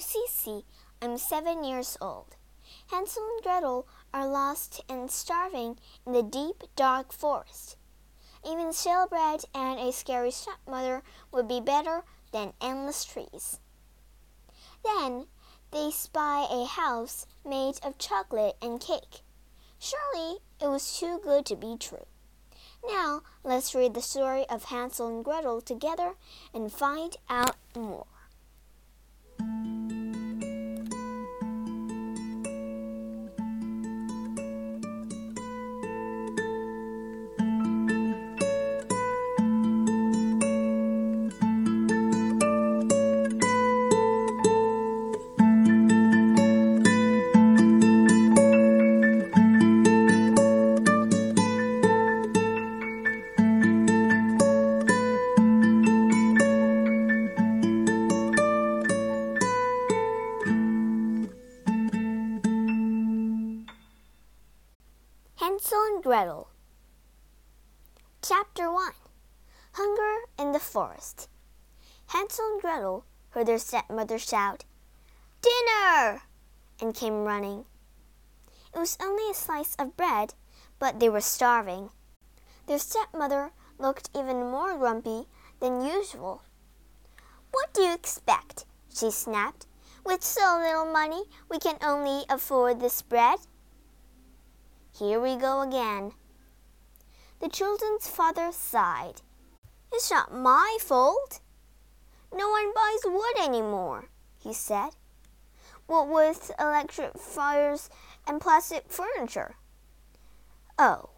Cece. I'm seven years old. Hansel and Gretel are lost and starving in the deep, dark forest. Even stale bread and a scary stepmother would be better than endless trees. Then they spy a house made of chocolate and cake. Surely it was too good to be true. Now let's read the story of Hansel and Gretel together and find out more. Hansel and Gretel. Chapter 1 Hunger in the Forest. Hansel and Gretel heard their stepmother shout, Dinner! and came running. It was only a slice of bread, but they were starving. Their stepmother looked even more grumpy than usual. What do you expect? she snapped. With so little money, we can only afford this bread. Here we go again. The children's father sighed. It's not my fault. No one buys wood anymore, he said. What with electric fires and plastic furniture? Oh,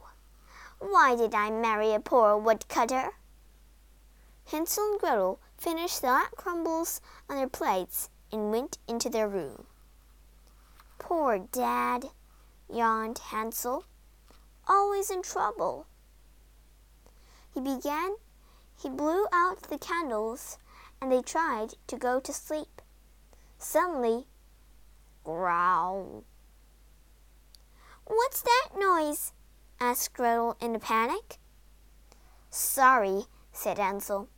why did I marry a poor woodcutter? Hansel and Gretel finished the hot crumbles on their plates and went into their room. Poor Dad, yawned Hansel. Always in trouble. He began, he blew out the candles, and they tried to go to sleep. Suddenly, growl. What's that noise? asked Gretel in a panic. Sorry, said Hansel.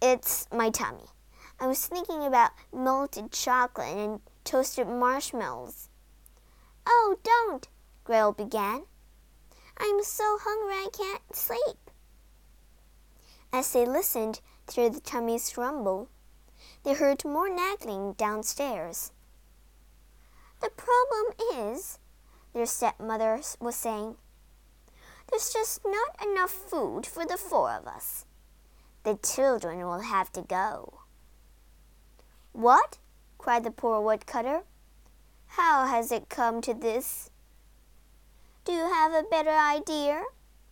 It's my tummy. I was thinking about melted chocolate and toasted marshmallows. Oh, don't, Gretel began. I'm so hungry I can't sleep. As they listened through the tummy's rumble, they heard more nagging downstairs. The problem is, their stepmother was saying, there's just not enough food for the four of us. The children will have to go. What? cried the poor woodcutter. How has it come to this? Do you have a better idea?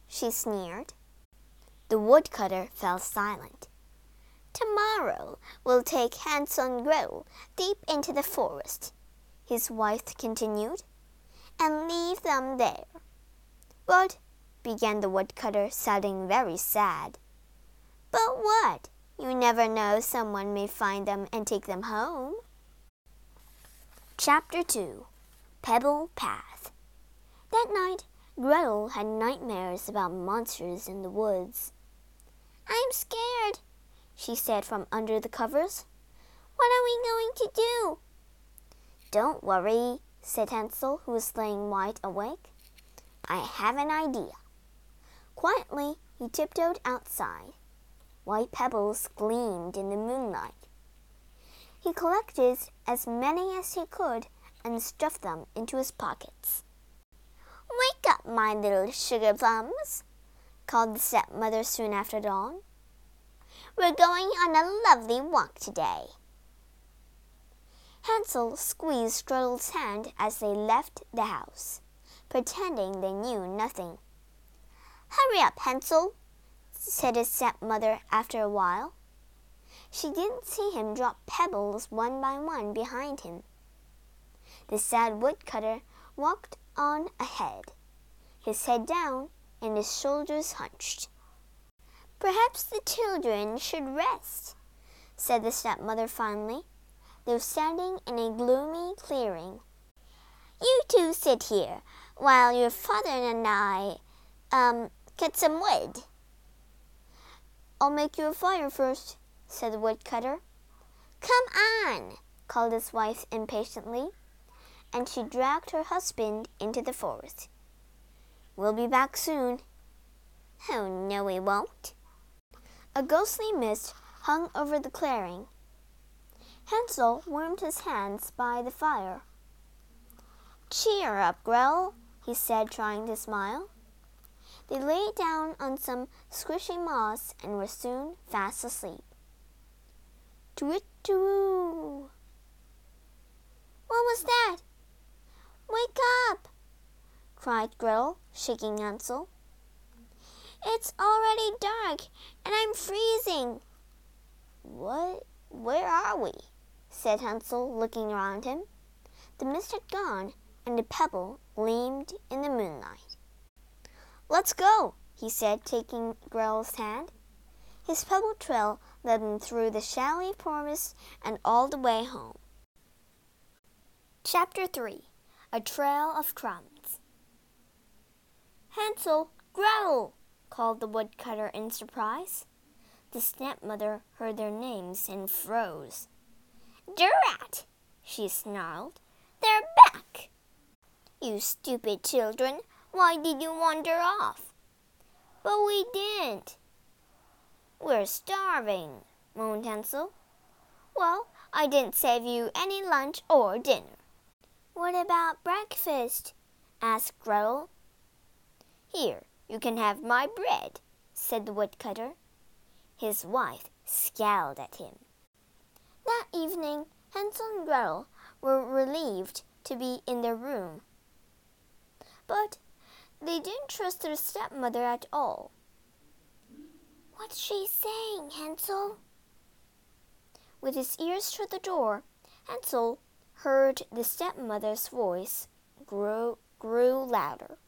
she sneered. The woodcutter fell silent. Tomorrow we'll take and Gretel deep into the forest, his wife continued, and leave them there. But, began the woodcutter, sounding very sad. But what? You never know, someone may find them and take them home. Chapter 2 Pebble Path That night, Gretel had nightmares about monsters in the woods. I'm scared, she said from under the covers. What are we going to do? Don't worry, said Hansel, who was laying wide awake. I have an idea. Quietly, he tiptoed outside. White pebbles gleamed in the moonlight. He collected as many as he could and stuffed them into his pockets. Wake up, my little sugar plums, called the stepmother soon after dawn. We're going on a lovely walk today. Hansel squeezed Gretel's hand as they left the house, pretending they knew nothing. Hurry up, Hansel, said his stepmother after a while. She didn't see him drop pebbles one by one behind him. The sad woodcutter walked on ahead, his head down and his shoulders hunched. Perhaps the children should rest, said the stepmother finally. They were standing in a gloomy clearing. You two sit here while your father and I, um, get some wood. I'll make you a fire first, said the woodcutter. Come on, called his wife impatiently, and she dragged her husband into the forest. We'll be back soon. Oh, no, we won't. A ghostly mist hung over the clearing. Hansel warmed his hands by the fire. Cheer up, Gretel, he said, trying to smile. They lay down on some squishy moss and were soon fast asleep. Twit twoo! What was that? Wake up! cried Gretel, shaking Hansel. It's already dark and I'm freezing. What? Where are we? said Hansel, looking around him. The mist had gone, and a pebble gleamed in the moonlight. Let's go, he said, taking Gretel's hand. His pebble trail led them through the shadowy forest and all the way home. Chapter 3 A Trail of Crumbs Hansel, Gretel, called the woodcutter in surprise. The stepmother heard their names and froze. Drat! she snarled. They're back! You stupid children, why did you wander off? But we didn't. We're starving, moaned Hansel. Well, I didn't save you any lunch or dinner. What about breakfast? asked Gretel. Here, you can have my bread, said the woodcutter. His wife scowled at him. That evening, Hansel and Gretel were relieved to be in their room. But they didn't trust their stepmother at all. What's she saying, Hansel? With his ears to the door, Hansel heard the stepmother's voice grow, grew louder.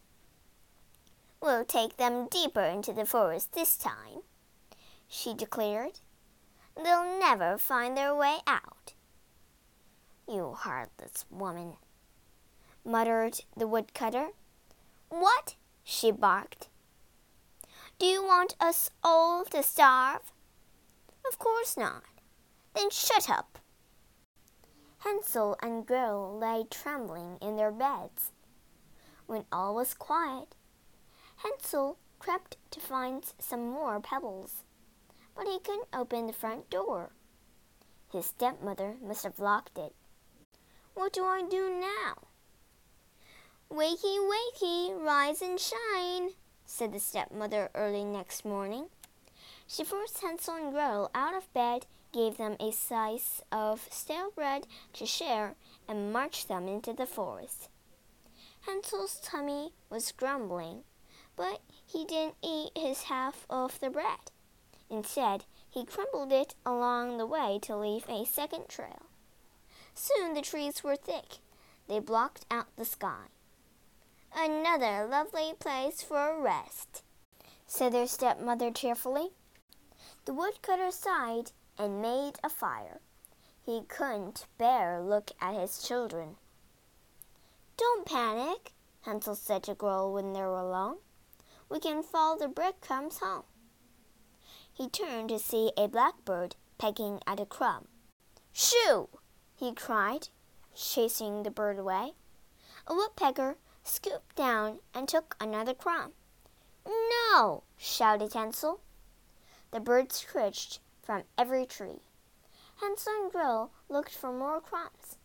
We'll take them deeper into the forest this time, she declared. They'll never find their way out. You heartless woman, muttered the woodcutter. What? she barked. Do you want us all to starve? Of course not. Then shut up. Hansel and Gretel lay trembling in their beds. When all was quiet, Hansel crept to find some more pebbles, but he couldn't open the front door. His stepmother must have locked it. What do I do now? Wakey, wakey, rise and shine, said the stepmother early next morning. She forced Hansel and Gretel out of bed, gave them a slice of stale bread to share, and marched them into the forest. Hansel's tummy was grumbling, but he didn't eat his half of the bread. Instead, he crumbled it along the way to leave a second trail. Soon the trees were thick. They blocked out the sky. Another lovely place for a rest, said their stepmother cheerfully. The woodcutter sighed and made a fire. He couldn't bear look at his children. Don't panic, Hansel said to Gretel when they were alone we can follow the breadcrumbs home. He turned to see a blackbird pecking at a crumb. Shoo! he cried, chasing the bird away. A woodpecker scooped down and took another crumb. No! shouted Hansel. The birds screeched from every tree. Hansel and Gretel looked for more crumbs,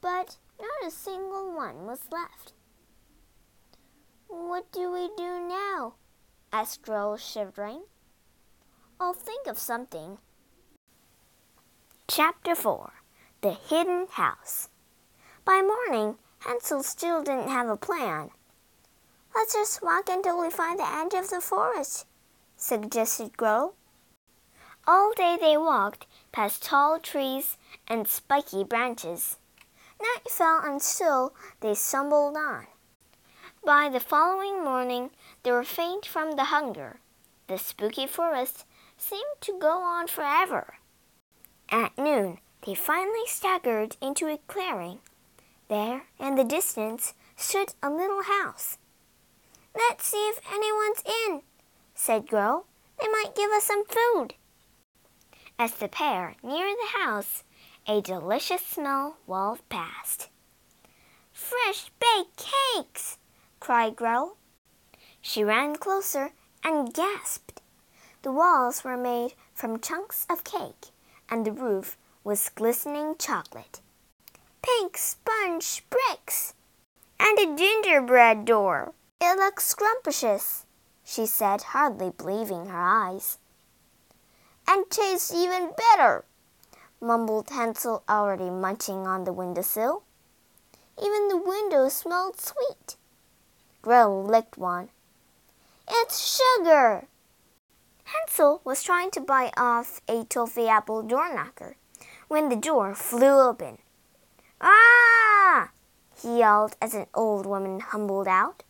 but not a single one was left. What do we do now? asked Gretel, shivering. I'll think of something. Chapter 4 The Hidden House By morning, Hansel still didn't have a plan. Let's just walk until we find the edge of the forest, suggested Gretel. All day they walked past tall trees and spiky branches. Night fell and still they stumbled on. By the following morning, they were faint from the hunger. The spooky forest seemed to go on forever. At noon, they finally staggered into a clearing. There, in the distance, stood a little house. Let's see if anyone's in, said Gretel. They might give us some food. As the pair neared the house, a delicious smell wafted past. Fresh baked cakes! cried Gretel. She ran closer and gasped. The walls were made from chunks of cake, and the roof was glistening chocolate. Pink sponge bricks! And a gingerbread door! It looks scrumptious, she said, hardly believing her eyes. And tastes even better, mumbled Hansel, already munching on the windowsill. Even the window smelled sweet. Gretel licked one. It's sugar! Hansel was trying to bite off a toffee apple door knocker when the door flew open. Ah! he yelled as an old woman humbled out.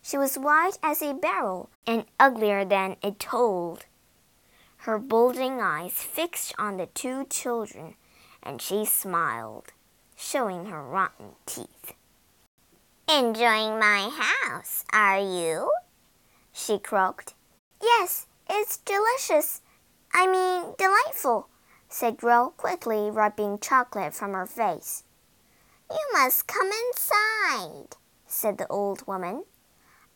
She was white as a barrel and uglier than a toad her bulging eyes fixed on the two children, and she smiled, showing her rotten teeth. Enjoying my house, are you? she croaked. Yes, it's delicious. I mean, delightful, said Gretel, quickly rubbing chocolate from her face. You must come inside, said the old woman.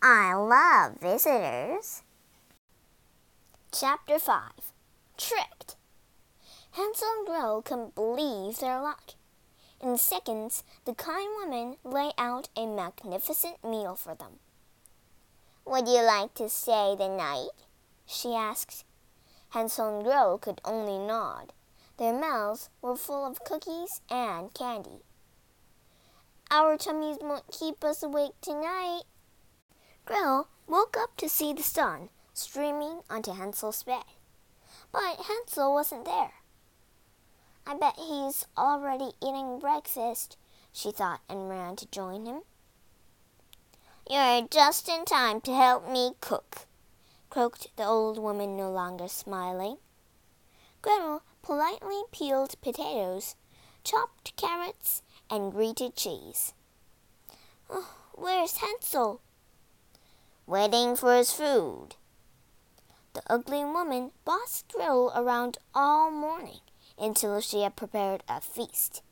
I love visitors. Chapter 5 Tricked Hansel and Gretel couldn't believe their luck. In seconds, the kind woman laid out a magnificent meal for them. Would you like to stay the night? she asked. Hansel and Gretel could only nod. Their mouths were full of cookies and candy. Our tummies won't keep us awake tonight. Gretel woke up to see the sun streaming onto Hansel's bed. But Hansel wasn't there. I bet he's already eating breakfast, she thought and ran to join him. You're just in time to help me cook, croaked the old woman, no longer smiling. Gretel politely peeled potatoes, chopped carrots, and grated cheese. Oh, where's Hansel? Waiting for his food, the ugly woman bossed Gretel around all morning until she had prepared a feast.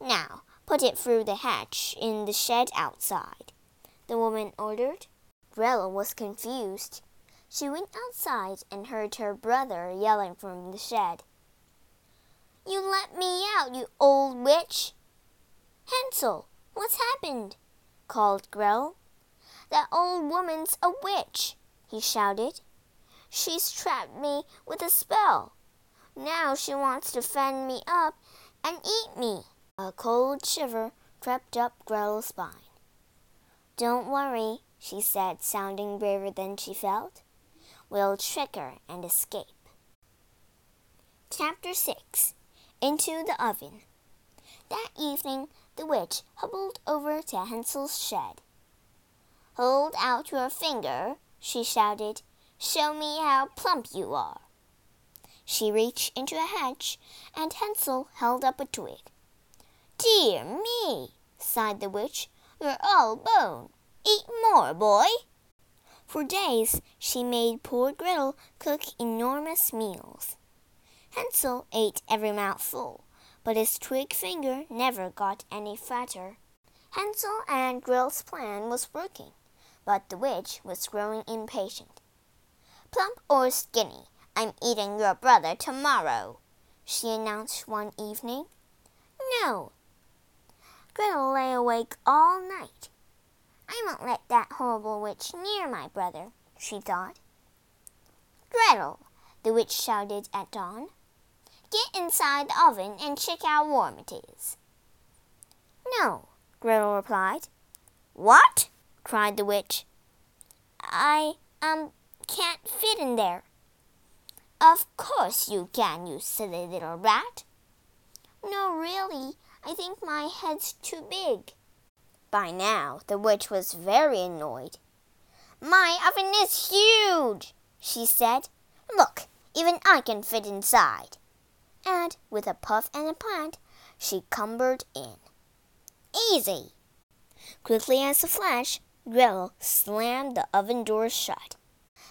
Now, put it through the hatch in the shed outside, the woman ordered. Gretel was confused. She went outside and heard her brother yelling from the shed. You let me out, you old witch! Hansel, what's happened? called Gretel. That old woman's a witch, he shouted. She's trapped me with a spell. Now she wants to fend me up and eat me. A cold shiver crept up Gretel's spine. Don't worry, she said, sounding braver than she felt. We'll trick her and escape. Chapter 6 Into the Oven That evening, the witch hobbled over to Hansel's shed. Hold out your finger, she shouted, Show me how plump you are. She reached into a hatch, and Hansel held up a twig. Dear me, sighed the witch, you're all bone. Eat more, boy. For days she made poor Gretel cook enormous meals. Hansel ate every mouthful, but his twig finger never got any fatter. Hansel and Gretel's plan was working, but the witch was growing impatient. Plump or skinny, I'm eating your brother tomorrow, she announced one evening. No. Gretel lay awake all night. I won't let that horrible witch near my brother, she thought. Gretel, the witch shouted at dawn, get inside the oven and check how warm it is. No, Gretel replied. What? cried the witch. I, um, can't fit in there. Of course you can, you silly little rat. No, really, I think my head's too big. By now, the witch was very annoyed. My oven is huge, she said. Look, even I can fit inside. And with a puff and a pant, she cumbered in. Easy! Quickly as a flash, Gretel slammed the oven door shut.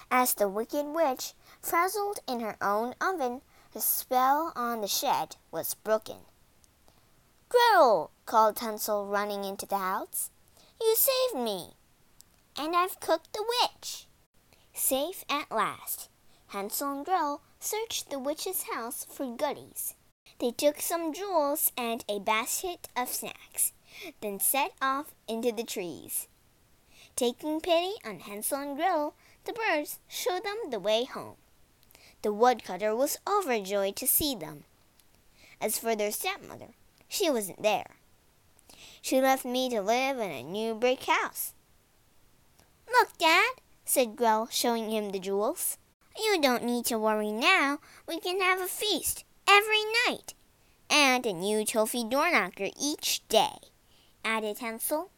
As the wicked witch frazzled in her own oven, The spell on the shed was broken. Gretel, called Hansel, running into the house. You saved me, and I've cooked the witch. Safe at last, Hansel and Gretel searched the witch's house for goodies. They took some jewels and a basket of snacks, then set off into the trees. Taking pity on Hansel and Gretel, the birds showed them the way home. The woodcutter was overjoyed to see them. As for their stepmother, she wasn't there. She left me to live in a new brick house. Look, Dad, said Gretel, showing him the jewels. You don't need to worry now. We can have a feast every night, and a new trophy door knocker each day, added Hansel.